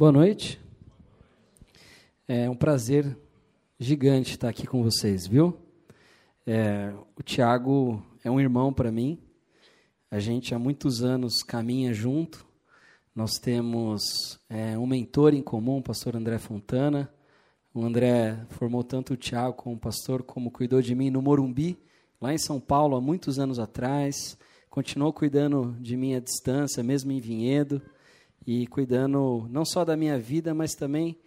Boa noite. É um prazer gigante estar aqui com vocês, viu? É, o Tiago é um irmão para mim. A gente há muitos anos caminha junto. Nós temos é, um mentor em comum, o pastor André Fontana. O André formou tanto o Tiago como pastor, como cuidou de mim no Morumbi, lá em São Paulo, há muitos anos atrás. Continuou cuidando de mim à distância, mesmo em Vinhedo e cuidando não só da minha vida, mas também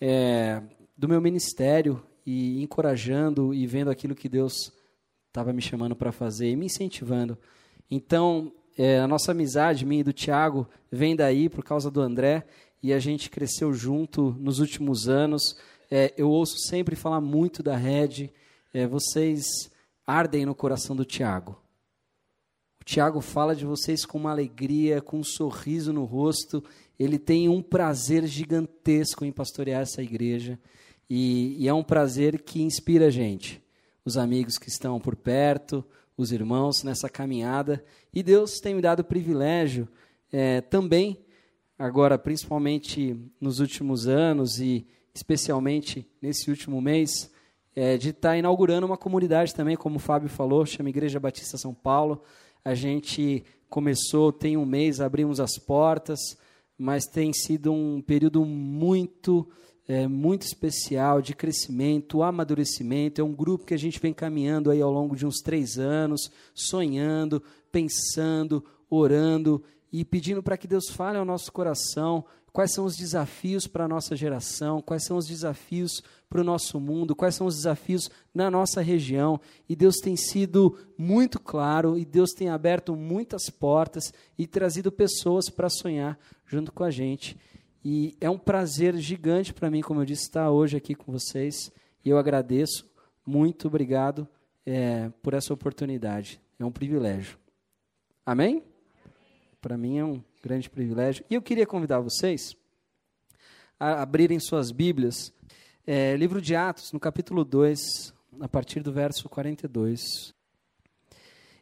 é, do meu ministério e encorajando e vendo aquilo que Deus estava me chamando para fazer e me incentivando. Então, é, a nossa amizade, minha e do Tiago, vem daí por causa do André e a gente cresceu junto nos últimos anos. É, eu ouço sempre falar muito da Red. É, vocês ardem no coração do Tiago. Tiago fala de vocês com uma alegria, com um sorriso no rosto. Ele tem um prazer gigantesco em pastorear essa igreja. E, e, é um prazer que inspira a gente, os amigos que estão por perto, os irmãos nessa caminhada. E Deus tem me dado o privilégio é, também, agora, principalmente nos últimos anos e especialmente nesse último mês, é, de estar inaugurando uma comunidade também, como o Fábio falou, chama Igreja Batista São Paulo. A gente começou, tem um mês, abrimos as portas, mas tem sido um período muito, é, muito especial de crescimento, amadurecimento. É um grupo que a gente vem caminhando aí ao longo de uns três anos, sonhando, pensando, orando e pedindo para que Deus fale ao nosso coração quais são os desafios para a nossa geração, quais são os desafios para o nosso mundo, quais são os desafios na nossa região. E Deus tem sido muito claro, e Deus tem aberto muitas portas e trazido pessoas para sonhar junto com a gente. E é um prazer gigante para mim, como eu disse, estar hoje aqui com vocês. E eu agradeço. Muito obrigado é, por essa oportunidade. É um privilégio. Amém? Para mim é um grande privilégio. E eu queria convidar vocês a abrirem suas Bíblias, é, livro de Atos, no capítulo 2, a partir do verso 42.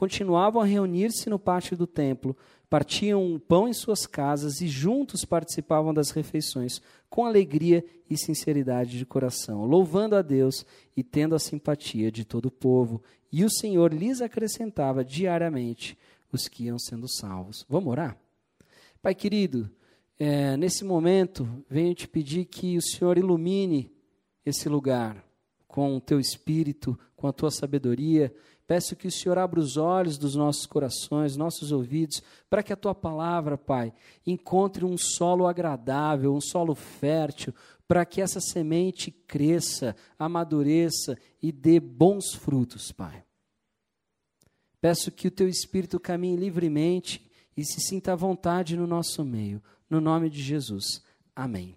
continuavam a reunir-se no pátio do templo partiam o pão em suas casas e juntos participavam das refeições, com alegria e sinceridade de coração, louvando a Deus e tendo a simpatia de todo o povo. E o Senhor lhes acrescentava diariamente os que iam sendo salvos. Vamos orar? Pai querido, é, nesse momento, venho te pedir que o Senhor ilumine esse lugar com o teu espírito, com a tua sabedoria, Peço que o Senhor abra os olhos dos nossos corações, nossos ouvidos, para que a tua palavra, Pai, encontre um solo agradável, um solo fértil, para que essa semente cresça, amadureça e dê bons frutos, Pai. Peço que o teu espírito caminhe livremente e se sinta à vontade no nosso meio, no nome de Jesus. Amém.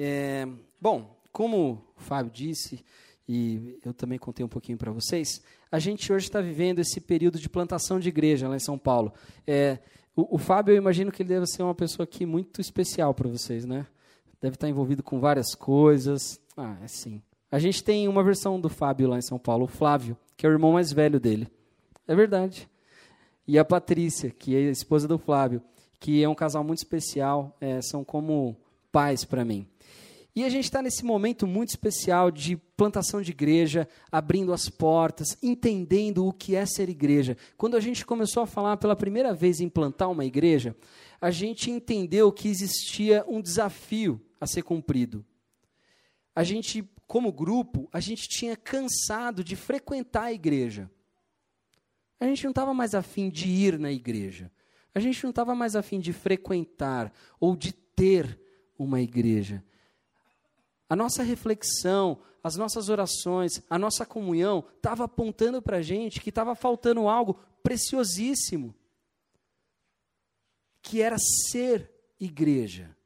É, bom, como o Fábio disse, e eu também contei um pouquinho para vocês, a gente hoje está vivendo esse período de plantação de igreja lá em São Paulo. É, o, o, Fábio, eu imagino que ele deve ser uma pessoa aqui muito especial para vocês, né? Deve estar envolvido com várias coisas. Ah, é sim. A gente tem uma versão do Fábio lá em São Paulo, o Flávio, que é o irmão mais velho dele. É verdade. E a Patrícia, que é a esposa do Flávio, que é um casal muito especial, é, são como pais para mim. E a gente está nesse momento muito especial de plantação de igreja, abrindo as portas, entendendo o que é ser igreja. Quando a gente começou a falar pela primeira vez em plantar uma igreja, a gente entendeu que existia um desafio a ser cumprido. A gente, como grupo, a gente tinha cansado de frequentar a igreja. A gente não estava mais afim de ir na igreja. A gente não estava mais afim de frequentar ou de ter uma igreja. A nossa reflexão, as nossas orações, a nossa comunhão estava apontando para a gente que estava faltando algo preciosíssimo, que era ser igreja.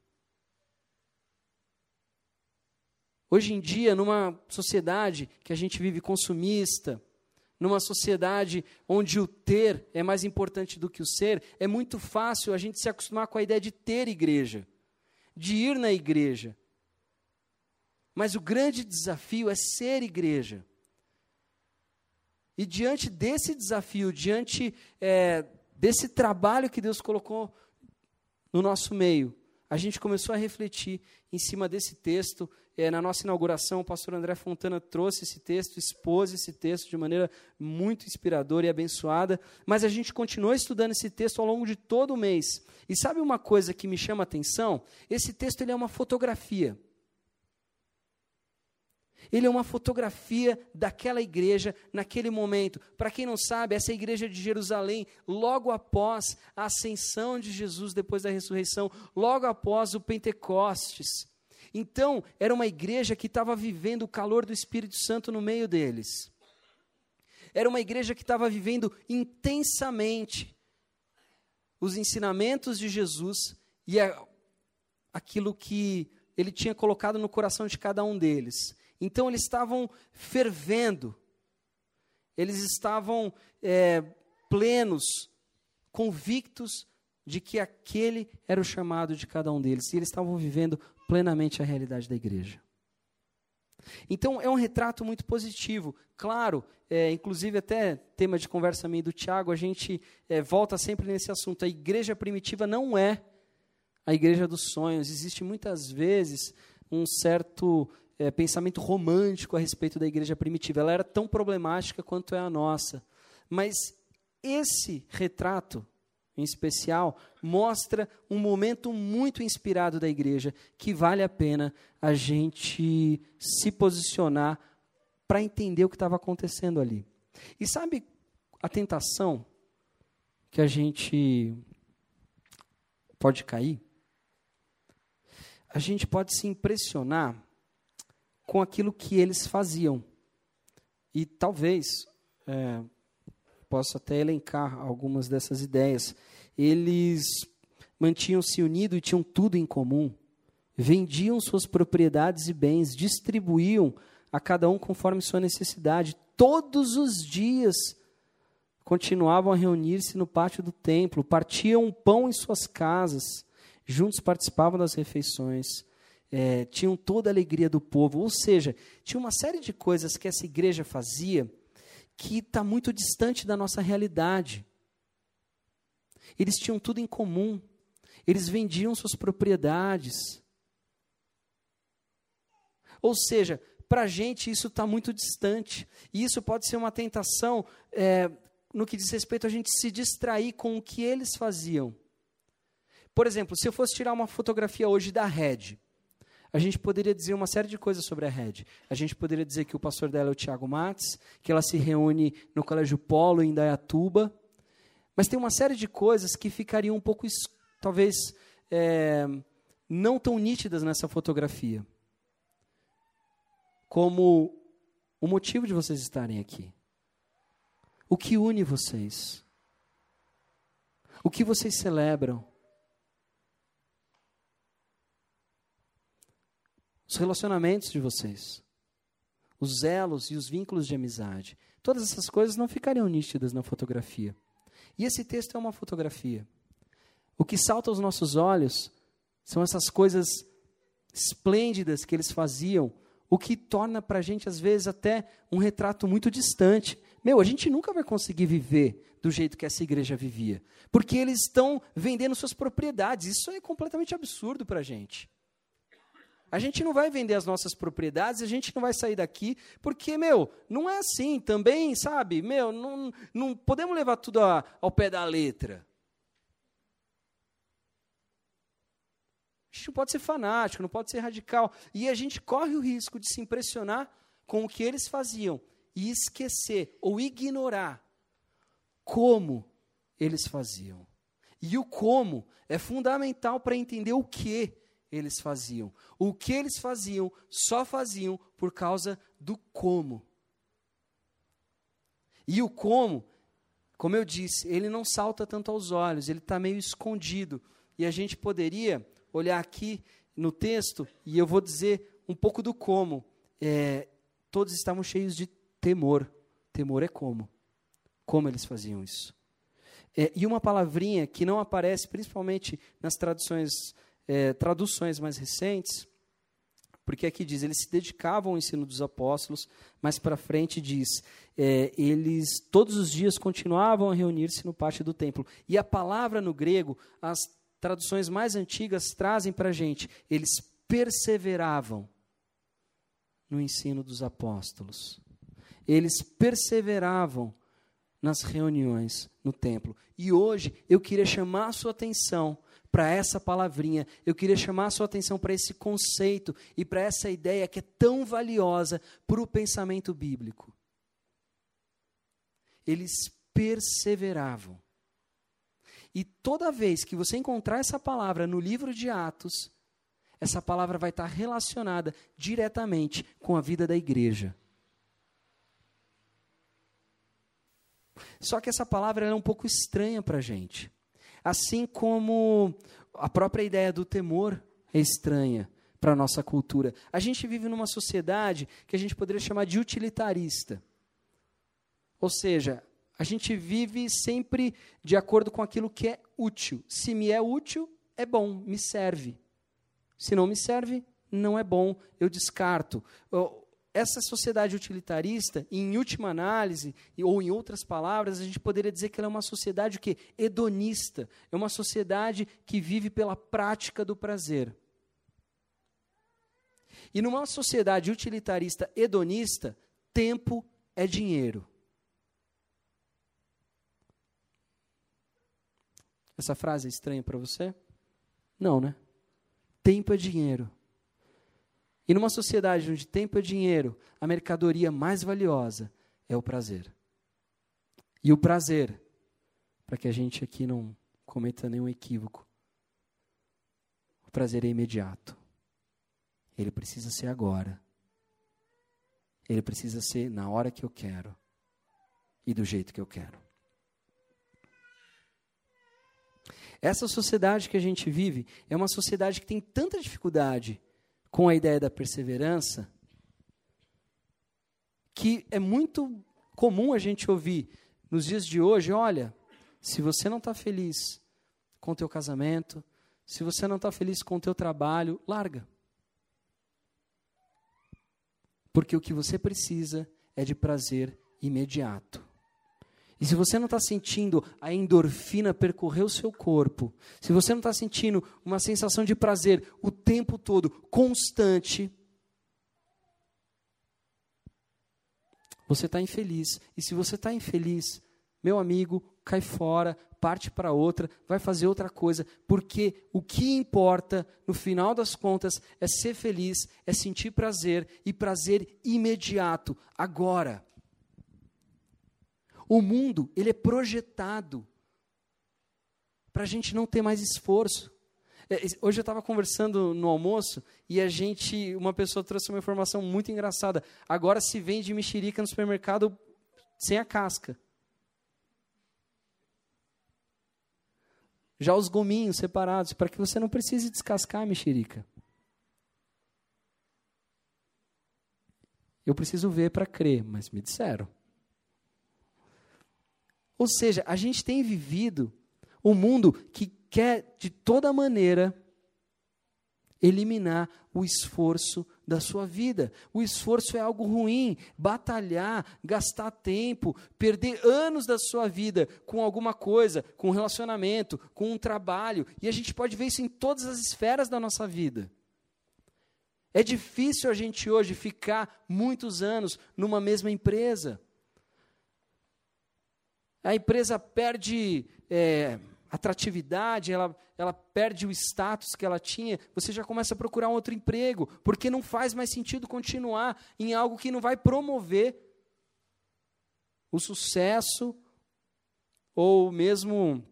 Hoje em dia, numa sociedade que a gente vive consumista, numa sociedade onde o ter é mais importante do que o ser, é muito fácil a gente se acostumar com a ideia de ter igreja, de ir na igreja. Mas o grande desafio é ser igreja. E diante desse desafio, diante é, desse trabalho que Deus colocou no nosso meio, a gente começou a refletir em cima desse texto. É, na nossa inauguração, o pastor André Fontana trouxe esse texto, expôs esse texto de maneira muito inspiradora e abençoada. Mas a gente continuou estudando esse texto ao longo de todo o mês. E sabe uma coisa que me chama a atenção? Esse texto ele é uma fotografia. Ele é uma fotografia daquela igreja naquele momento. Para quem não sabe, essa é a igreja de Jerusalém, logo após a ascensão de Jesus depois da ressurreição, logo após o Pentecostes. Então, era uma igreja que estava vivendo o calor do Espírito Santo no meio deles. Era uma igreja que estava vivendo intensamente os ensinamentos de Jesus e aquilo que ele tinha colocado no coração de cada um deles. Então eles estavam fervendo, eles estavam é, plenos, convictos de que aquele era o chamado de cada um deles, e eles estavam vivendo plenamente a realidade da igreja. Então é um retrato muito positivo. Claro, é, inclusive até tema de conversa meio do Tiago, a gente é, volta sempre nesse assunto. A igreja primitiva não é a igreja dos sonhos. Existe muitas vezes um certo é, pensamento romântico a respeito da igreja primitiva. Ela era tão problemática quanto é a nossa. Mas esse retrato, em especial, mostra um momento muito inspirado da igreja que vale a pena a gente se posicionar para entender o que estava acontecendo ali. E sabe a tentação que a gente pode cair? A gente pode se impressionar com aquilo que eles faziam. E talvez, é, posso até elencar algumas dessas ideias. Eles mantinham-se unidos e tinham tudo em comum. Vendiam suas propriedades e bens, distribuíam a cada um conforme sua necessidade. Todos os dias continuavam a reunir-se no pátio do templo, partiam pão em suas casas, juntos participavam das refeições é, tinham toda a alegria do povo. Ou seja, tinha uma série de coisas que essa igreja fazia que está muito distante da nossa realidade. Eles tinham tudo em comum. Eles vendiam suas propriedades. Ou seja, para a gente isso está muito distante. E isso pode ser uma tentação é, no que diz respeito a gente se distrair com o que eles faziam. Por exemplo, se eu fosse tirar uma fotografia hoje da Red, a gente poderia dizer uma série de coisas sobre a Red. A gente poderia dizer que o pastor dela é o Tiago Matos, que ela se reúne no Colégio Polo, em Dayatuba. Mas tem uma série de coisas que ficariam um pouco, talvez, é, não tão nítidas nessa fotografia. Como o motivo de vocês estarem aqui. O que une vocês? O que vocês celebram? Os relacionamentos de vocês, os elos e os vínculos de amizade. Todas essas coisas não ficariam nítidas na fotografia. E esse texto é uma fotografia. O que salta aos nossos olhos são essas coisas esplêndidas que eles faziam, o que torna para a gente, às vezes, até um retrato muito distante. Meu, a gente nunca vai conseguir viver do jeito que essa igreja vivia, porque eles estão vendendo suas propriedades. Isso é completamente absurdo para a gente. A gente não vai vender as nossas propriedades, a gente não vai sair daqui, porque, meu, não é assim também, sabe? Meu, não, não podemos levar tudo a, ao pé da letra. A gente não pode ser fanático, não pode ser radical. E a gente corre o risco de se impressionar com o que eles faziam e esquecer ou ignorar como eles faziam. E o como é fundamental para entender o que eles faziam. O que eles faziam, só faziam por causa do como. E o como, como eu disse, ele não salta tanto aos olhos, ele está meio escondido. E a gente poderia olhar aqui no texto, e eu vou dizer um pouco do como. É, todos estavam cheios de temor. Temor é como. Como eles faziam isso. É, e uma palavrinha que não aparece, principalmente nas traduções, é, traduções mais recentes, porque aqui diz, eles se dedicavam ao ensino dos apóstolos, mas para frente diz, é, eles todos os dias continuavam a reunir-se no pátio do templo. E a palavra no grego, as traduções mais antigas trazem para a gente, eles perseveravam no ensino dos apóstolos. Eles perseveravam nas reuniões no templo. E hoje eu queria chamar a sua atenção para essa palavrinha, eu queria chamar a sua atenção para esse conceito e para essa ideia que é tão valiosa para o pensamento bíblico. Eles perseveravam. E toda vez que você encontrar essa palavra no livro de Atos, essa palavra vai estar relacionada diretamente com a vida da igreja. Só que essa palavra é um pouco estranha para a gente. Assim como a própria ideia do temor é estranha para a nossa cultura. A gente vive numa sociedade que a gente poderia chamar de utilitarista. Ou seja, a gente vive sempre de acordo com aquilo que é útil. Se me é útil, é bom, me serve. Se não me serve, não é bom, eu descarto essa sociedade utilitarista, em última análise, ou em outras palavras, a gente poderia dizer que ela é uma sociedade o quê? hedonista. É uma sociedade que vive pela prática do prazer. E numa sociedade utilitarista hedonista, tempo é dinheiro. Essa frase é estranha para você? Não, né? Tempo é dinheiro. E numa sociedade onde tempo é dinheiro, a mercadoria mais valiosa é o prazer. E o prazer, para que a gente aqui não cometa nenhum equívoco, o prazer é imediato. Ele precisa ser agora. Ele precisa ser na hora que eu quero e do jeito que eu quero. Essa sociedade que a gente vive é uma sociedade que tem tanta dificuldade com a ideia da perseverança, que é muito comum a gente ouvir nos dias de hoje, olha, se você não está feliz com o teu casamento, se você não está feliz com o teu trabalho, larga. Porque o que você precisa é de prazer imediato. E se você não está sentindo a endorfina percorrer o seu corpo, se você não está sentindo uma sensação de prazer o tempo todo, constante, você está infeliz. E se você está infeliz, meu amigo, cai fora, parte para outra, vai fazer outra coisa, porque o que importa, no final das contas, é ser feliz, é sentir prazer e prazer imediato, agora. O mundo, ele é projetado para a gente não ter mais esforço. É, hoje eu estava conversando no almoço e a gente, uma pessoa trouxe uma informação muito engraçada. Agora se vende mexerica no supermercado sem a casca. Já os gominhos separados, para que você não precise descascar a mexerica. Eu preciso ver para crer, mas me disseram. Ou seja, a gente tem vivido um mundo que quer, de toda maneira, eliminar o esforço da sua vida. O esforço é algo ruim. Batalhar, gastar tempo, perder anos da sua vida com alguma coisa, com um relacionamento, com um trabalho. E a gente pode ver isso em todas as esferas da nossa vida. É difícil a gente hoje ficar muitos anos numa mesma empresa a empresa perde é, atratividade, ela, ela perde o status que ela tinha, você já começa a procurar um outro emprego, porque não faz mais sentido continuar em algo que não vai promover o sucesso ou mesmo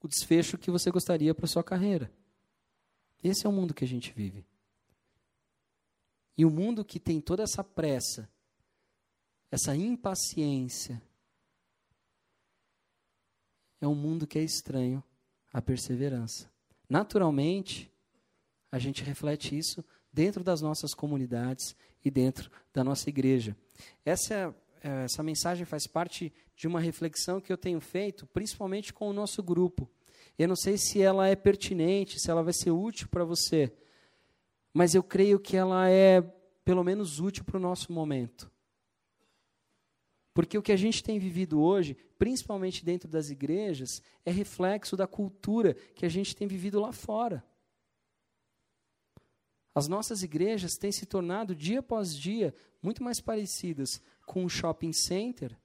o desfecho que você gostaria para sua carreira. Esse é o mundo que a gente vive. E o mundo que tem toda essa pressa, essa impaciência, é um mundo que é estranho à perseverança. Naturalmente, a gente reflete isso dentro das nossas comunidades e dentro da nossa igreja. Essa, é, essa mensagem faz parte de uma reflexão que eu tenho feito, principalmente com o nosso grupo. Eu não sei se ela é pertinente, se ela vai ser útil para você, mas eu creio que ela é, pelo menos, útil para o nosso momento. Porque o que a gente tem vivido hoje, principalmente dentro das igrejas, é reflexo da cultura que a gente tem vivido lá fora. As nossas igrejas têm se tornado, dia após dia, muito mais parecidas com um shopping center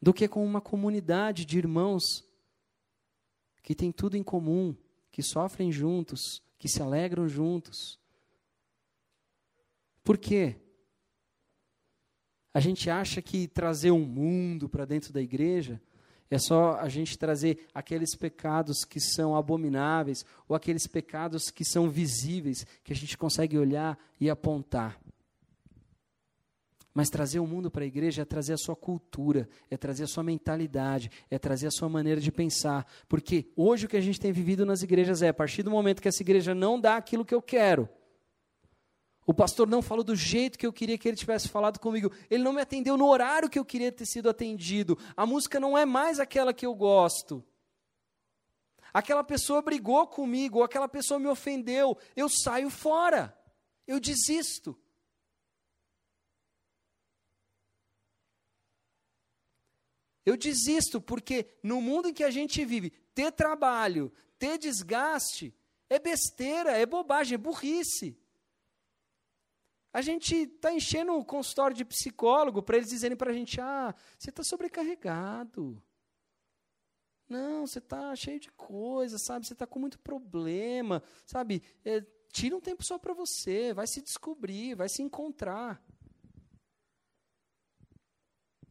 do que com uma comunidade de irmãos que tem tudo em comum, que sofrem juntos, que se alegram juntos. Por quê? A gente acha que trazer um mundo para dentro da igreja é só a gente trazer aqueles pecados que são abomináveis ou aqueles pecados que são visíveis, que a gente consegue olhar e apontar. Mas trazer o mundo para a igreja é trazer a sua cultura, é trazer a sua mentalidade, é trazer a sua maneira de pensar. Porque hoje o que a gente tem vivido nas igrejas é, a partir do momento que essa igreja não dá aquilo que eu quero, o pastor não falou do jeito que eu queria que ele tivesse falado comigo. Ele não me atendeu no horário que eu queria ter sido atendido. A música não é mais aquela que eu gosto. Aquela pessoa brigou comigo, aquela pessoa me ofendeu. Eu saio fora. Eu desisto. Eu desisto porque no mundo em que a gente vive, ter trabalho, ter desgaste, é besteira, é bobagem, é burrice. A gente está enchendo o consultório de psicólogo para eles dizerem para a gente: ah, você está sobrecarregado. Não, você está cheio de coisa, sabe? Você está com muito problema, sabe? É, tira um tempo só para você, vai se descobrir, vai se encontrar.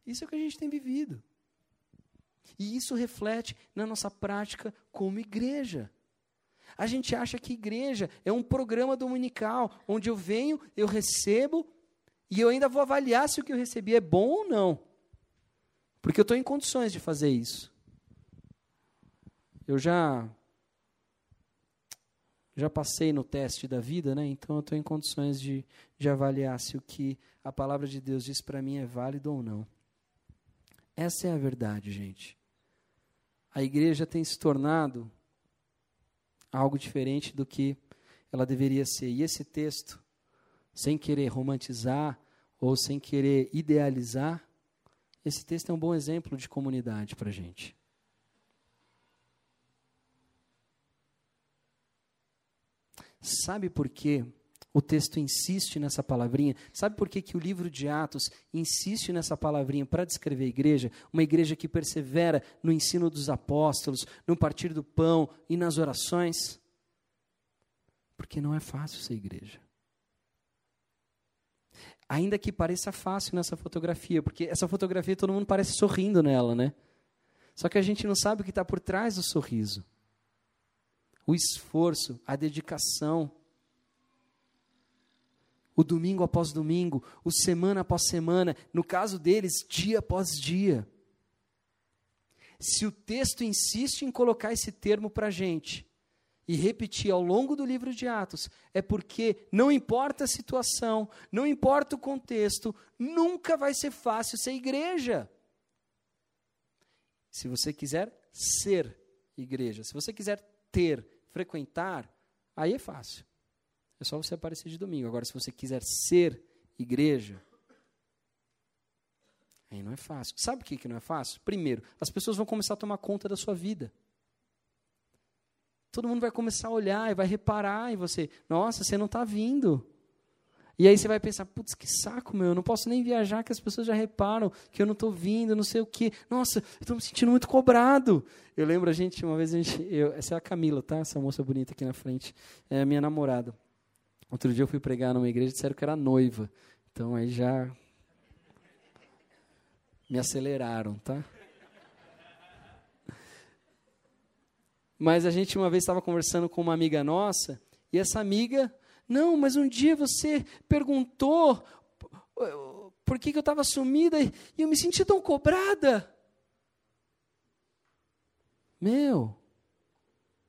Isso é o que a gente tem vivido. E isso reflete na nossa prática como igreja. A gente acha que igreja é um programa dominical, onde eu venho, eu recebo, e eu ainda vou avaliar se o que eu recebi é bom ou não. Porque eu estou em condições de fazer isso. Eu já já passei no teste da vida, né? Então eu estou em condições de, de avaliar se o que a palavra de Deus diz para mim é válido ou não. Essa é a verdade, gente. A igreja tem se tornado algo diferente do que ela deveria ser. E esse texto, sem querer romantizar ou sem querer idealizar, esse texto é um bom exemplo de comunidade para a gente. Sabe por quê? O texto insiste nessa palavrinha. Sabe por que, que o livro de Atos insiste nessa palavrinha para descrever a igreja? Uma igreja que persevera no ensino dos apóstolos, no partir do pão e nas orações? Porque não é fácil ser igreja. Ainda que pareça fácil nessa fotografia, porque essa fotografia todo mundo parece sorrindo nela, né? Só que a gente não sabe o que está por trás do sorriso. O esforço, a dedicação, o domingo após domingo, o semana após semana, no caso deles, dia após dia. Se o texto insiste em colocar esse termo para a gente e repetir ao longo do livro de Atos, é porque não importa a situação, não importa o contexto, nunca vai ser fácil ser igreja. Se você quiser ser igreja, se você quiser ter, frequentar, aí é fácil. É só você aparecer de domingo. Agora, se você quiser ser igreja, aí não é fácil. Sabe o que, que não é fácil? Primeiro, as pessoas vão começar a tomar conta da sua vida. Todo mundo vai começar a olhar e vai reparar em você. Nossa, você não está vindo. E aí você vai pensar, putz, que saco, meu, eu não posso nem viajar, que as pessoas já reparam que eu não estou vindo, não sei o quê. Nossa, eu estou me sentindo muito cobrado. Eu lembro a gente, uma vez, a gente, eu, essa é a Camila, tá? Essa moça bonita aqui na frente. É a minha namorada. Outro dia eu fui pregar numa igreja e disseram que era noiva. Então aí já me aceleraram, tá? Mas a gente uma vez estava conversando com uma amiga nossa, e essa amiga, não, mas um dia você perguntou por que, que eu estava sumida e eu me senti tão cobrada. Meu,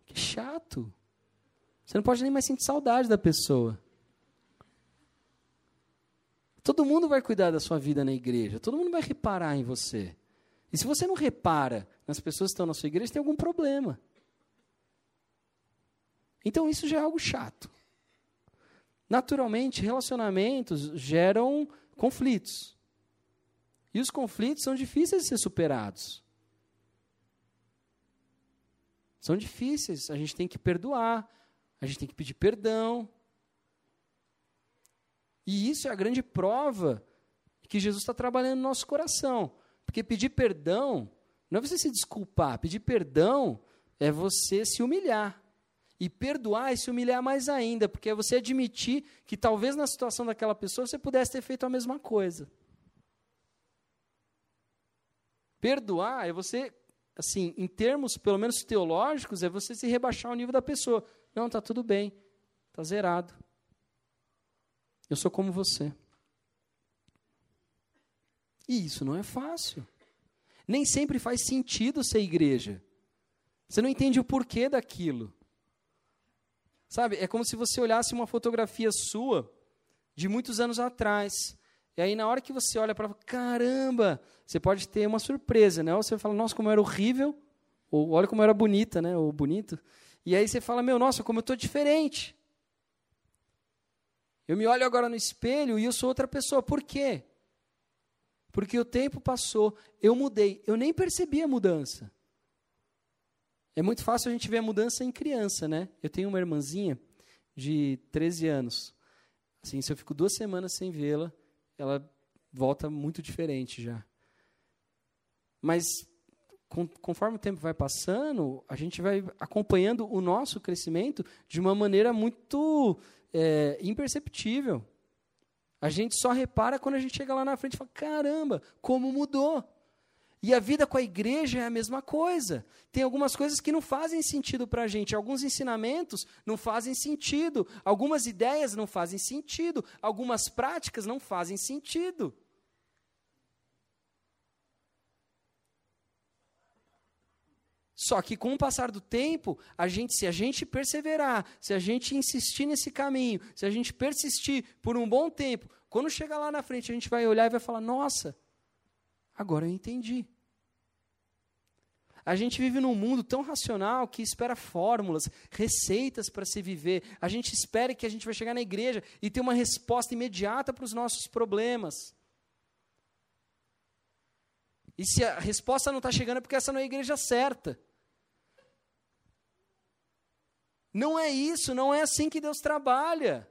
que chato. Você não pode nem mais sentir saudade da pessoa. Todo mundo vai cuidar da sua vida na igreja, todo mundo vai reparar em você. E se você não repara nas pessoas que estão na sua igreja, tem algum problema. Então isso já é algo chato. Naturalmente, relacionamentos geram conflitos. E os conflitos são difíceis de ser superados. São difíceis, a gente tem que perdoar, a gente tem que pedir perdão. E isso é a grande prova que Jesus está trabalhando no nosso coração. Porque pedir perdão não é você se desculpar, pedir perdão é você se humilhar. E perdoar é se humilhar mais ainda, porque é você admitir que talvez na situação daquela pessoa você pudesse ter feito a mesma coisa. Perdoar é você, assim, em termos pelo menos teológicos, é você se rebaixar ao nível da pessoa. Não, está tudo bem, está zerado. Eu sou como você. E isso não é fácil. Nem sempre faz sentido ser igreja. Você não entende o porquê daquilo. Sabe, é como se você olhasse uma fotografia sua de muitos anos atrás. E aí, na hora que você olha para caramba, você pode ter uma surpresa, né? Ou você fala, nossa, como era horrível, ou olha como era bonita, né? Ou bonito. E aí você fala, meu, nossa, como eu estou diferente. Eu me olho agora no espelho e eu sou outra pessoa. Por quê? Porque o tempo passou, eu mudei, eu nem percebi a mudança. É muito fácil a gente ver a mudança em criança, né? Eu tenho uma irmãzinha de 13 anos. Assim, se eu fico duas semanas sem vê-la, ela volta muito diferente já. Mas conforme o tempo vai passando, a gente vai acompanhando o nosso crescimento de uma maneira muito é, imperceptível. A gente só repara quando a gente chega lá na frente e fala: caramba, como mudou. E a vida com a igreja é a mesma coisa. Tem algumas coisas que não fazem sentido para a gente, alguns ensinamentos não fazem sentido, algumas ideias não fazem sentido, algumas práticas não fazem sentido. Só que com o passar do tempo, a gente, se a gente perseverar, se a gente insistir nesse caminho, se a gente persistir por um bom tempo, quando chegar lá na frente, a gente vai olhar e vai falar: "Nossa, agora eu entendi". A gente vive num mundo tão racional que espera fórmulas, receitas para se viver. A gente espera que a gente vai chegar na igreja e ter uma resposta imediata para os nossos problemas. E se a resposta não está chegando é porque essa não é a igreja certa. Não é isso, não é assim que Deus trabalha.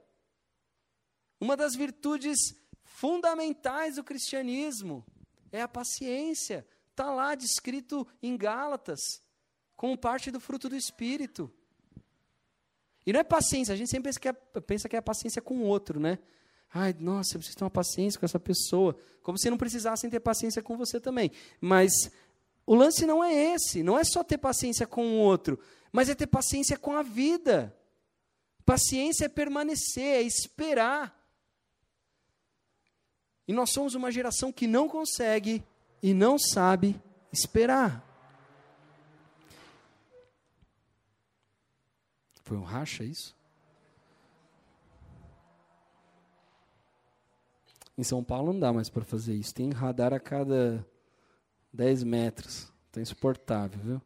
Uma das virtudes fundamentais do cristianismo é a paciência. Está lá descrito em Gálatas, como parte do fruto do Espírito. E não é paciência, a gente sempre pensa que é, pensa que é a paciência com o outro, né? Ai, nossa, eu preciso ter uma paciência com essa pessoa. Como se não precisassem ter paciência com você também. Mas o lance não é esse, não é só ter paciência com o outro, mas é ter paciência com a vida. Paciência é permanecer, é esperar. E nós somos uma geração que não consegue e não sabe esperar. Foi um racha isso? Em São Paulo não dá mais para fazer isso. Tem radar a cada 10 metros. Está insuportável, viu?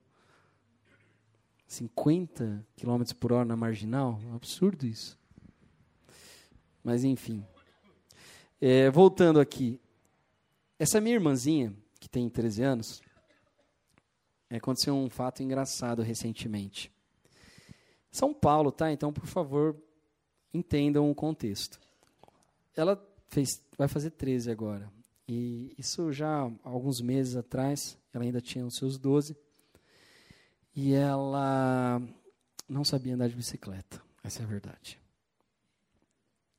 50 km por hora na marginal? É um absurdo isso. Mas, enfim. É, voltando aqui. Essa minha irmãzinha, que tem 13 anos, aconteceu um fato engraçado recentemente. São Paulo, tá? Então, por favor, entendam o contexto. Ela fez, vai fazer 13 agora. E isso já alguns meses atrás, ela ainda tinha os seus 12. E ela não sabia andar de bicicleta. Essa é a verdade.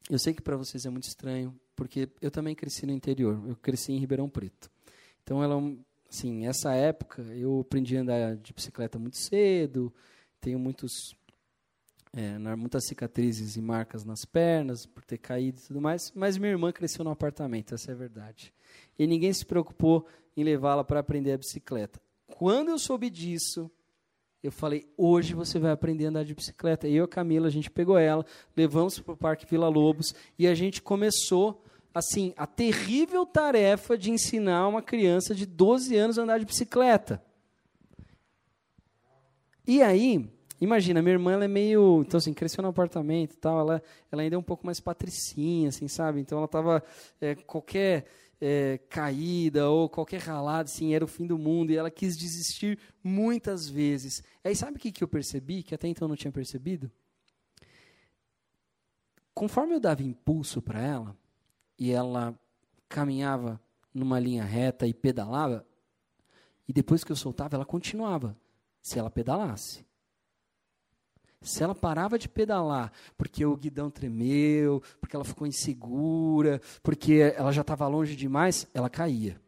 Eu sei que para vocês é muito estranho, porque eu também cresci no interior. Eu cresci em Ribeirão Preto. Então, ela, assim, essa época eu aprendi a andar de bicicleta muito cedo. Tenho muitos, é, muitas cicatrizes e marcas nas pernas por ter caído e tudo mais. Mas minha irmã cresceu no apartamento. Essa é a verdade. E ninguém se preocupou em levá-la para aprender a bicicleta. Quando eu soube disso, Eu falei, hoje você vai aprender a andar de bicicleta. Eu e a Camila, a gente pegou ela, levamos para o Parque Vila Lobos e a gente começou, assim, a terrível tarefa de ensinar uma criança de 12 anos a andar de bicicleta. E aí, imagina, minha irmã ela é meio, então assim, cresceu no apartamento e tal, ela, ela ainda é um pouco mais patricinha, assim, sabe? Então ela tava é, qualquer é, caída ou qualquer ralada, assim, era o fim do mundo e ela quis desistir muitas vezes. Aí sabe o que, que eu percebi, que até então não tinha percebido? Conforme eu dava impulso para ela e ela caminhava numa linha reta e pedalava, e depois que eu soltava, ela continuava se ela pedalasse. Se ela parava de pedalar porque o guidão tremeu, porque ela ficou insegura, porque ela já estava longe demais, ela caía.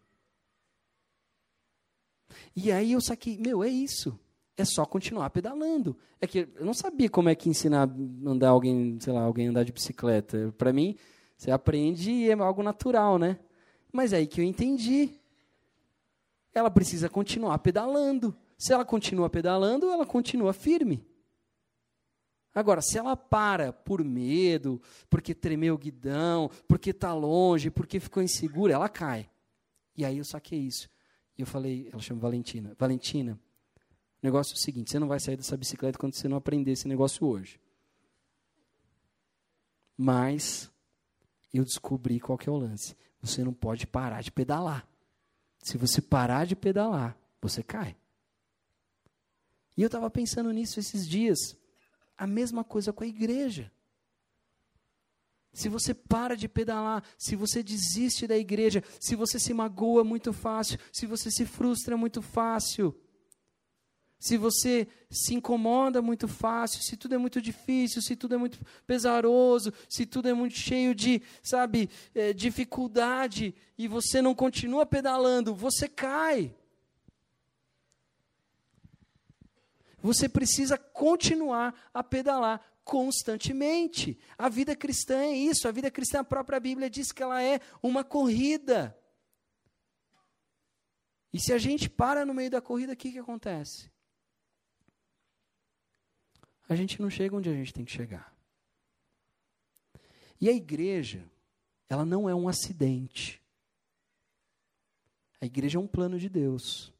E aí eu saquei, meu, é isso. É só continuar pedalando. É que eu não sabia como é que ensinar andar alguém, sei lá, alguém andar de bicicleta. Para mim, você aprende e é algo natural, né? Mas é aí que eu entendi. Ela precisa continuar pedalando. Se ela continua pedalando, ela continua firme. Agora, se ela para por medo, porque tremeu o guidão, porque está longe, porque ficou insegura, ela cai. E aí eu saquei isso. E eu falei, ela chama Valentina. Valentina, o negócio é o seguinte: você não vai sair dessa bicicleta quando você não aprender esse negócio hoje. Mas eu descobri qual que é o lance. Você não pode parar de pedalar. Se você parar de pedalar, você cai. E eu estava pensando nisso esses dias. A mesma coisa com a igreja. Se você para de pedalar, se você desiste da igreja, se você se magoa muito fácil, se você se frustra muito fácil, se você se incomoda muito fácil, se tudo é muito difícil, se tudo é muito pesaroso, se tudo é muito cheio de, sabe, é, dificuldade, e você não continua pedalando, você cai. Você precisa continuar a pedalar constantemente. A vida cristã é isso. A vida cristã, a própria Bíblia diz que ela é uma corrida. E se a gente para no meio da corrida, o que, que acontece? A gente não chega onde a gente tem que chegar. E a igreja, ela não é um acidente. A igreja é um plano de Deus.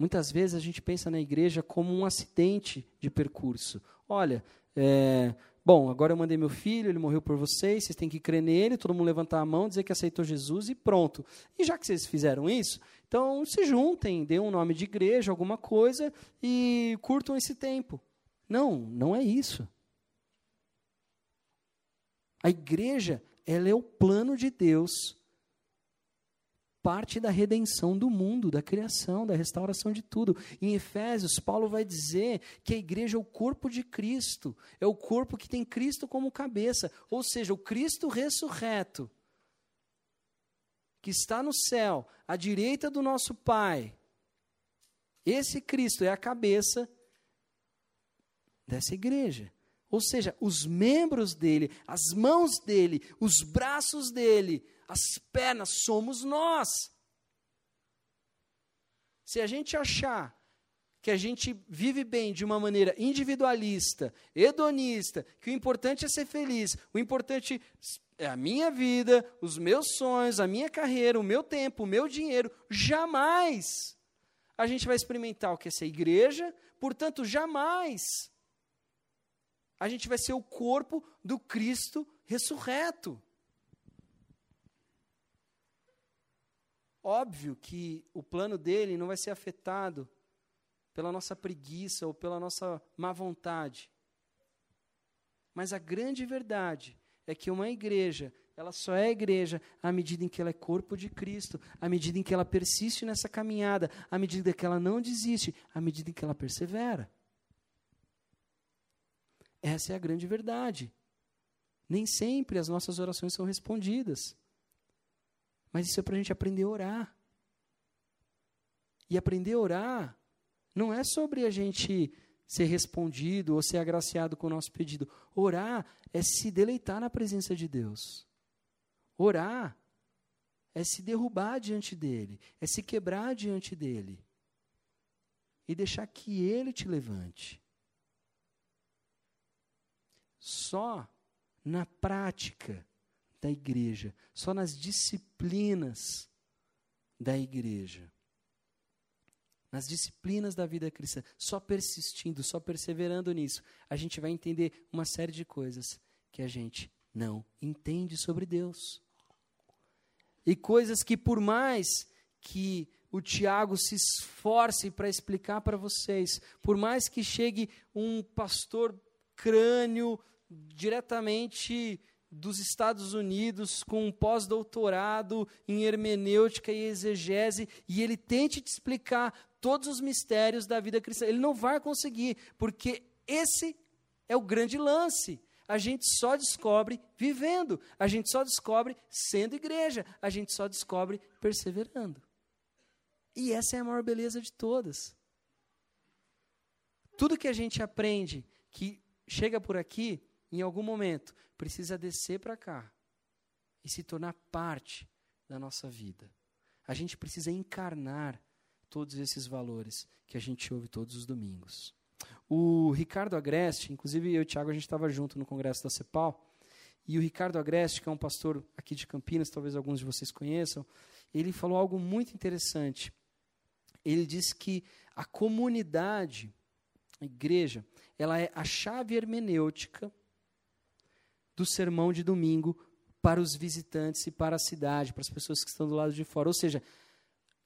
Muitas vezes a gente pensa na igreja como um acidente de percurso. Olha, é, bom, agora eu mandei meu filho, ele morreu por vocês, vocês têm que crer nele, todo mundo levantar a mão, dizer que aceitou Jesus e pronto. E já que vocês fizeram isso, então se juntem, dêem um nome de igreja, alguma coisa e curtam esse tempo. Não, não é isso. A igreja, ela é o plano de Deus parte da redenção do mundo, da criação, da restauração de tudo. Em Efésios, Paulo vai dizer que a igreja é o corpo de Cristo, é o corpo que tem Cristo como cabeça, ou seja, o Cristo ressurreto, que está no céu, à direita do nosso Pai. Esse Cristo é a cabeça dessa igreja. Ou seja, os membros dele, as mãos dele, os braços dele, as pernas somos nós. Se a gente achar que a gente vive bem de uma maneira individualista, hedonista, que o importante é ser feliz, o importante é a minha vida, os meus sonhos, a minha carreira, o meu tempo, o meu dinheiro, jamais a gente vai experimentar o que é ser igreja, portanto, jamais a gente vai ser o corpo do Cristo ressurreto. Óbvio que o plano dele não vai ser afetado pela nossa preguiça ou pela nossa má vontade. Mas a grande verdade é que uma igreja, ela só é igreja à medida em que ela é corpo de Cristo, à medida em que ela persiste nessa caminhada, à medida que ela não desiste, à medida em que ela persevera. Essa é a grande verdade. Nem sempre as nossas orações são respondidas. Mas isso é para a gente aprender a orar. E aprender a orar não é sobre a gente ser respondido ou ser agraciado com o nosso pedido. Orar é se deleitar na presença de Deus. Orar é se derrubar diante dele, é se quebrar diante dele. e deixar que Ele te levante. Só na prática da igreja, só nas disciplinas da igreja, nas disciplinas da vida cristã, só persistindo, só perseverando nisso, a gente vai entender uma série de coisas que a gente não entende sobre Deus. E coisas que, por mais que o Tiago se esforce para explicar para vocês, por mais que chegue um pastor crânio diretamente dos Estados Unidos com um pós-doutorado em hermenêutica e exegese e ele tente te explicar todos os mistérios da vida cristã. Ele não vai conseguir, porque esse é o grande lance. A gente só descobre vivendo, a gente só descobre sendo igreja, a gente só descobre perseverando. E essa é a maior beleza de todas. Tudo que a gente aprende que chega por aqui, em algum momento, precisa descer para cá e se tornar parte da nossa vida. A gente precisa encarnar todos esses valores que a gente ouve todos os domingos. O Ricardo Agreste, inclusive eu e o Thiago, a gente estava junto no congresso da CEPAL, e o Ricardo Agreste, que é um pastor aqui de Campinas, talvez alguns de vocês conheçam, ele falou algo muito interessante. Ele disse que a comunidade, a igreja, ela é a chave hermenêutica do sermão de domingo para os visitantes e para a cidade, para as pessoas que estão do lado de fora. Ou seja,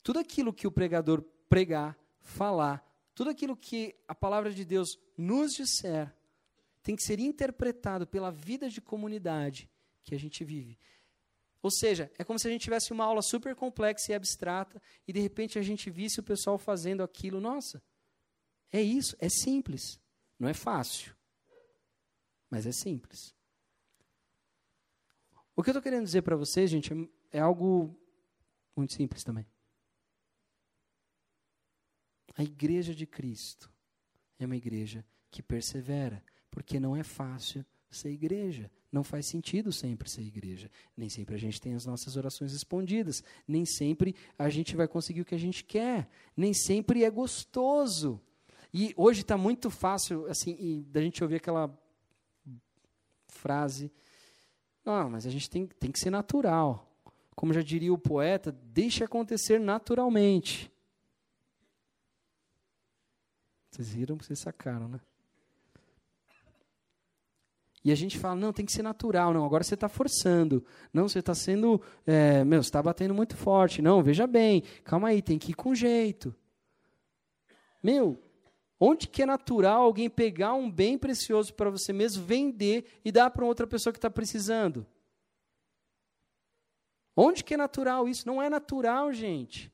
tudo aquilo que o pregador pregar, falar, tudo aquilo que a palavra de Deus nos disser, tem que ser interpretado pela vida de comunidade que a gente vive. Ou seja, é como se a gente tivesse uma aula super complexa e abstrata e de repente a gente visse o pessoal fazendo aquilo. Nossa, é isso, é simples. Não é fácil, mas é simples. O que eu estou querendo dizer para vocês, gente, é algo muito simples também. A igreja de Cristo é uma igreja que persevera, porque não é fácil ser igreja. Não faz sentido sempre ser igreja. Nem sempre a gente tem as nossas orações respondidas. Nem sempre a gente vai conseguir o que a gente quer. Nem sempre é gostoso. E hoje está muito fácil, assim, da gente ouvir aquela frase não, mas a gente tem, tem que ser natural. Como já diria o poeta, deixe acontecer naturalmente. Vocês viram, vocês sacaram, né? E a gente fala, não, tem que ser natural. Não, agora você está forçando. Não, você está sendo, é, meu, você está batendo muito forte. Não, veja bem, calma aí, tem que ir com jeito. Meu, Onde que é natural alguém pegar um bem precioso para você mesmo, vender e dar para outra pessoa que está precisando? Onde que é natural isso? Não é natural, gente.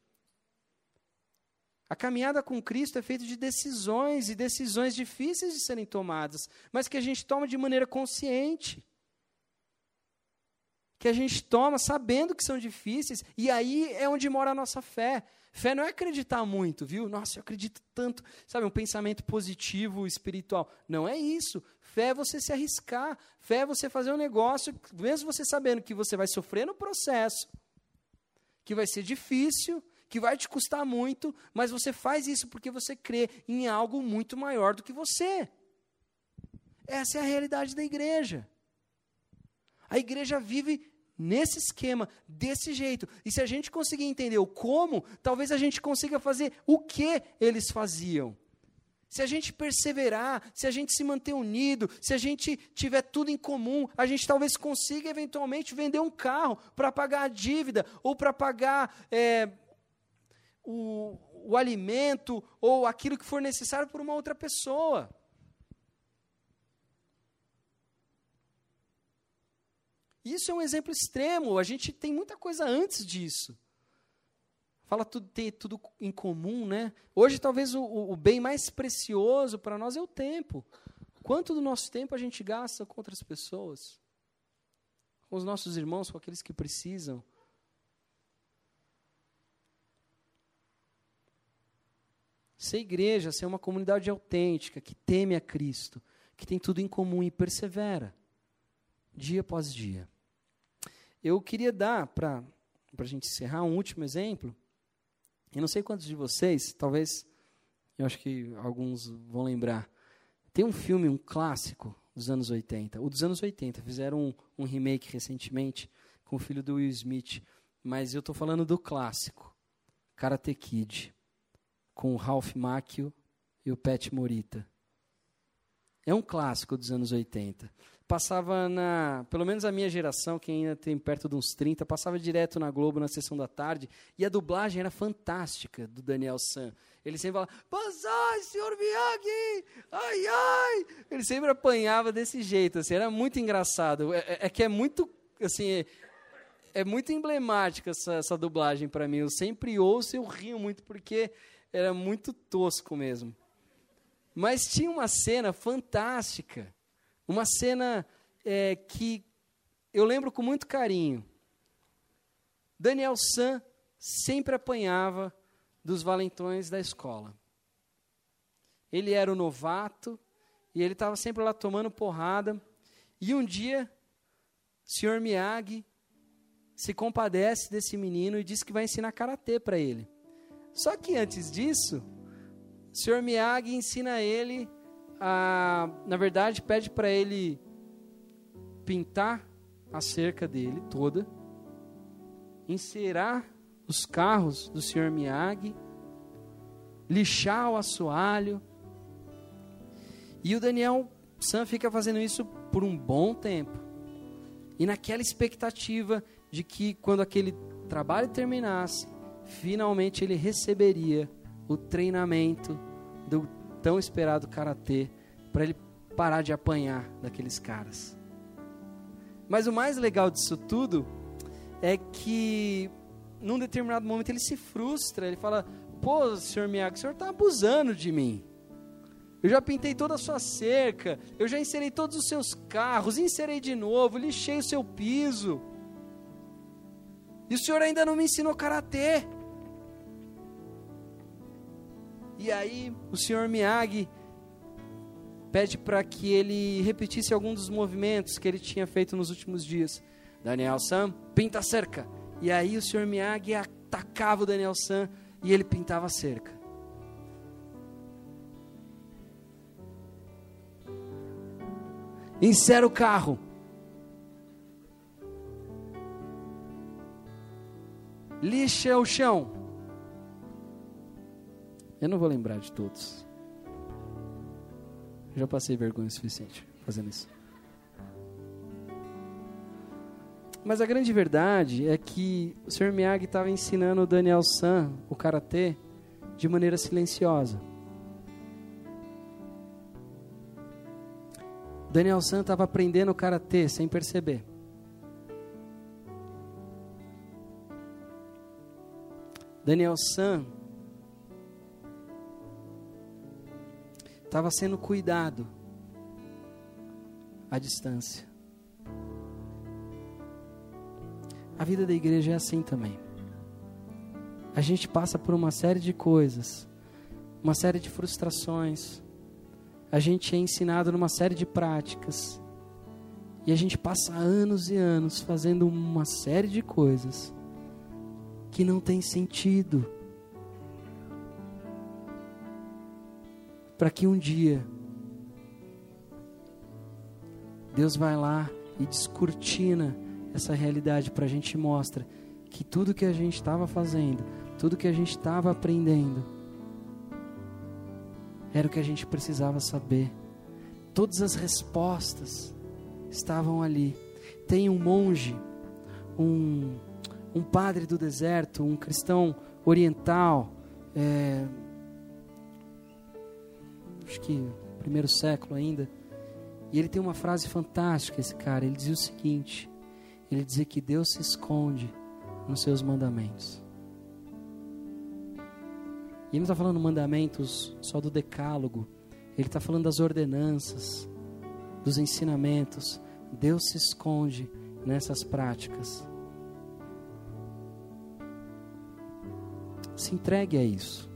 A caminhada com Cristo é feita de decisões e decisões difíceis de serem tomadas, mas que a gente toma de maneira consciente. Que a gente toma sabendo que são difíceis, e aí é onde mora a nossa fé. Fé não é acreditar muito, viu? Nossa, eu acredito tanto. Sabe, um pensamento positivo, espiritual. Não é isso. Fé é você se arriscar. Fé é você fazer um negócio, mesmo você sabendo que você vai sofrer no processo, que vai ser difícil, que vai te custar muito, mas você faz isso porque você crê em algo muito maior do que você. Essa é a realidade da igreja. A igreja vive nesse esquema, desse jeito. E se a gente conseguir entender o como, talvez a gente consiga fazer o que eles faziam. Se a gente perseverar, se a gente se manter unido, se a gente tiver tudo em comum, a gente talvez consiga eventualmente vender um carro para pagar a dívida ou para pagar é, o, o alimento ou aquilo que for necessário por uma outra pessoa. Isso é um exemplo extremo, a gente tem muita coisa antes disso. Fala tudo, ter tudo em comum, né? Hoje, talvez o, o bem mais precioso para nós é o tempo. Quanto do nosso tempo a gente gasta com outras pessoas? Com os nossos irmãos, com aqueles que precisam? Ser igreja, ser uma comunidade autêntica, que teme a Cristo, que tem tudo em comum e persevera dia após dia. Eu queria dar, para a gente encerrar, um último exemplo. Eu não sei quantos de vocês, talvez Eu acho que alguns vão lembrar. Tem um filme, um clássico dos anos 80. O dos anos 80. Fizeram um, um remake recentemente com o filho do Will Smith. Mas eu estou falando do clássico. Karate Kid. Com o Ralph Macchio e o Pat Morita. É um clássico dos anos 80. Passava na. Pelo menos a minha geração, que ainda tem perto de uns 30, passava direto na Globo na sessão da tarde. E a dublagem era fantástica do Daniel San. Ele sempre falava: Banzai, senhor Miyagi! Ai, ai! Ele sempre apanhava desse jeito. Assim, era muito engraçado. É, é, é que é muito. Assim, é, é muito emblemática essa, essa dublagem para mim. Eu sempre ouço e eu rio muito porque era muito tosco mesmo. Mas tinha uma cena fantástica, uma cena é, que eu lembro com muito carinho. Daniel San sempre apanhava dos valentões da escola. Ele era o novato e ele estava sempre lá tomando porrada. E um dia, o senhor Miyagi se compadece desse menino e diz que vai ensinar karatê para ele. Só que antes disso, o senhor Miyagi ensina ele a, na verdade, pede para ele pintar a cerca dele toda, encerar os carros do senhor Miyagi, lixar o assoalho. E o Daniel Sam fica fazendo isso por um bom tempo. E naquela expectativa de que quando aquele trabalho terminasse, finalmente ele receberia o treinamento do tão esperado karatê para ele parar de apanhar daqueles caras. Mas o mais legal disso tudo é que num determinado momento ele se frustra, ele fala: "Pô, senhor Miyagi, o senhor está abusando de mim. Eu já pintei toda a sua cerca, eu já inserei todos os seus carros, inserei de novo, lixei o seu piso. E o senhor ainda não me ensinou karatê." E aí o senhor Miyagi pede para que ele repetisse algum dos movimentos que ele tinha feito nos últimos dias. Daniel Sam, pinta a cerca. E aí o senhor Miyagi atacava o Daniel Sam e ele pintava a cerca. Insera o carro. Lixa o chão. Eu não vou lembrar de todos. Já passei vergonha o suficiente fazendo isso. Mas a grande verdade é que o Sr. Miyagi estava ensinando o Daniel San o karatê de maneira silenciosa. Daniel San estava aprendendo o karatê sem perceber. Daniel San estava sendo cuidado à distância. A vida da igreja é assim também. A gente passa por uma série de coisas, uma série de frustrações. A gente é ensinado numa série de práticas. E a gente passa anos e anos fazendo uma série de coisas que não tem sentido para que um dia Deus vai lá e descortina essa realidade para a gente mostra que tudo que a gente estava fazendo, tudo que a gente estava aprendendo, era o que a gente precisava saber. Todas as respostas estavam ali. Tem um monge, um, um padre do deserto, um cristão oriental, é, acho que primeiro século ainda. E ele tem uma frase fantástica, esse cara. Ele dizia o seguinte: ele dizia que Deus se esconde nos seus mandamentos. E ele não está falando mandamentos só do decálogo, ele está falando das ordenanças, dos ensinamentos. Deus se esconde nessas práticas. Se entregue a isso.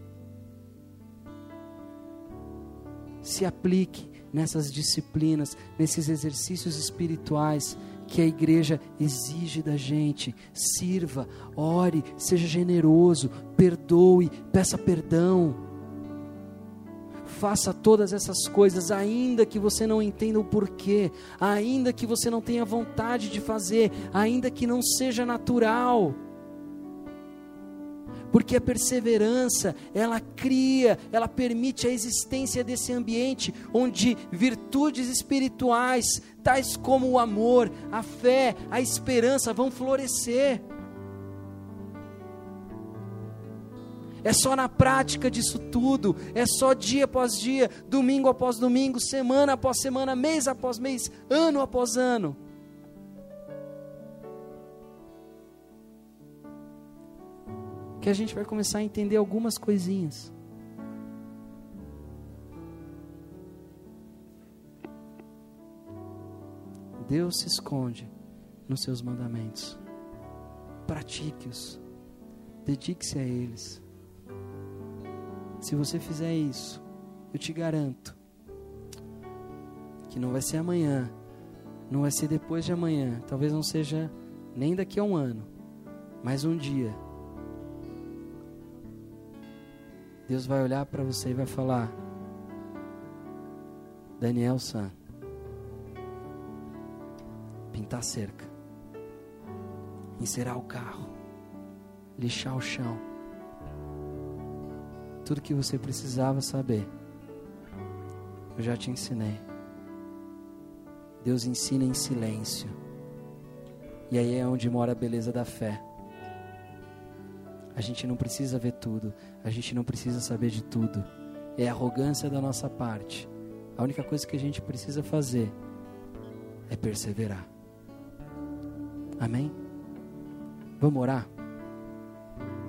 Se aplique nessas disciplinas, nesses exercícios espirituais que a igreja exige da gente. Sirva, ore, seja generoso, perdoe, peça perdão. faça todas essas coisas, ainda que você não entenda o porquê, ainda que você não tenha vontade de fazer, ainda que não seja natural. Porque a perseverança, ela cria, ela permite a existência desse ambiente onde virtudes espirituais, tais como o amor, a fé, a esperança, vão florescer. É só na prática disso tudo, é só dia após dia, domingo após domingo, semana após semana, mês após mês, ano após ano. Que a gente vai começar a entender algumas coisinhas. Deus se esconde nos seus mandamentos. Pratique-os. Dedique-se a eles. Se você fizer isso, eu te garanto que não vai ser amanhã, não vai ser depois de amanhã, talvez não seja nem daqui a um ano, mas um dia. Deus vai olhar para você e vai falar: Daniel San, pintar cerca, encerar o carro, lixar o chão tudo que você precisava saber, eu já te ensinei. Deus ensina em silêncio. E aí é onde mora a beleza da fé. A gente não precisa ver tudo, a gente não precisa saber de tudo. É arrogância da nossa parte. A única coisa que a gente precisa fazer é perseverar. Amém? Vamos orar?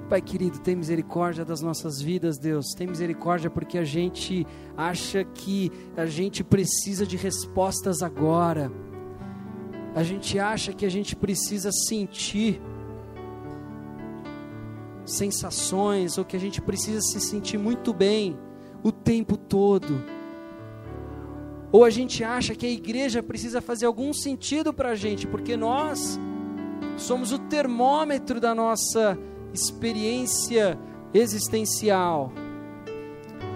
Pai querido, tem misericórdia das nossas vidas, Deus. Tem misericórdia porque a gente acha que a gente precisa de respostas agora. A gente acha que a gente precisa sentir sensações ou que a gente precisa se sentir muito bem o tempo todo. Ou a gente acha que a igreja precisa fazer algum sentido para a gente, porque nós somos o termômetro da nossa experiência existencial.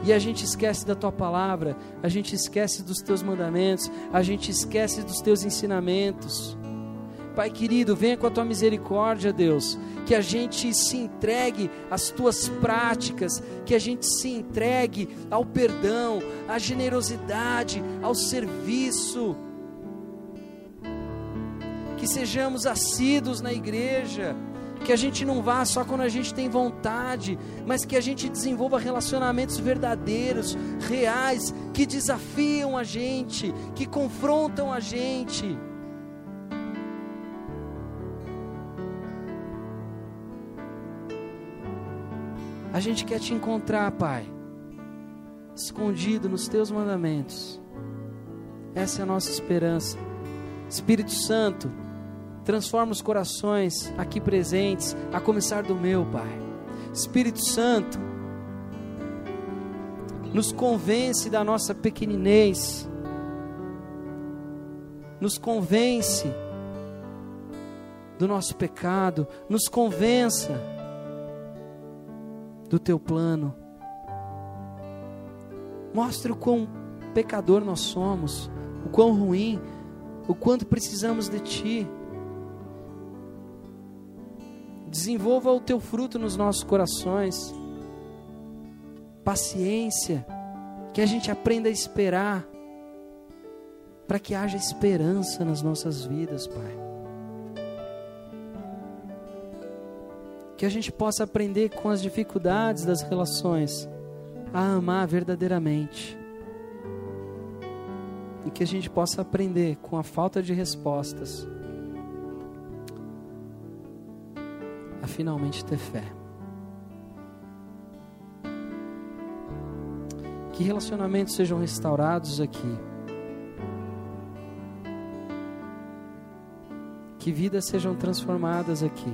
E a gente esquece da tua palavra, a gente esquece dos teus mandamentos, a gente esquece dos teus ensinamentos. Pai querido, venha com a tua misericórdia, Deus, que a gente se entregue às tuas práticas, que a gente se entregue ao perdão, à generosidade, ao serviço. Que sejamos assíduos na igreja que a gente não vá só quando a gente tem vontade, mas que a gente desenvolva relacionamentos verdadeiros, reais, que desafiam a gente, que confrontam a gente. A gente quer te encontrar, Pai, escondido nos teus mandamentos. Essa é a nossa esperança. Espírito Santo, Transforma os corações aqui presentes, a começar do meu, Pai. Espírito Santo, nos convence da nossa pequeninez, nos convence do nosso pecado, nos convença do teu plano. Mostre o quão pecador nós somos, o quão ruim, o quanto precisamos de ti. Desenvolva o teu fruto nos nossos corações. Paciência, que a gente aprenda a esperar, para que haja esperança nas nossas vidas, Pai. Que a gente possa aprender com as dificuldades das relações a amar verdadeiramente. E que a gente possa aprender com a falta de respostas finalmente ter fé. Que relacionamentos sejam restaurados aqui. Que vidas sejam transformadas aqui.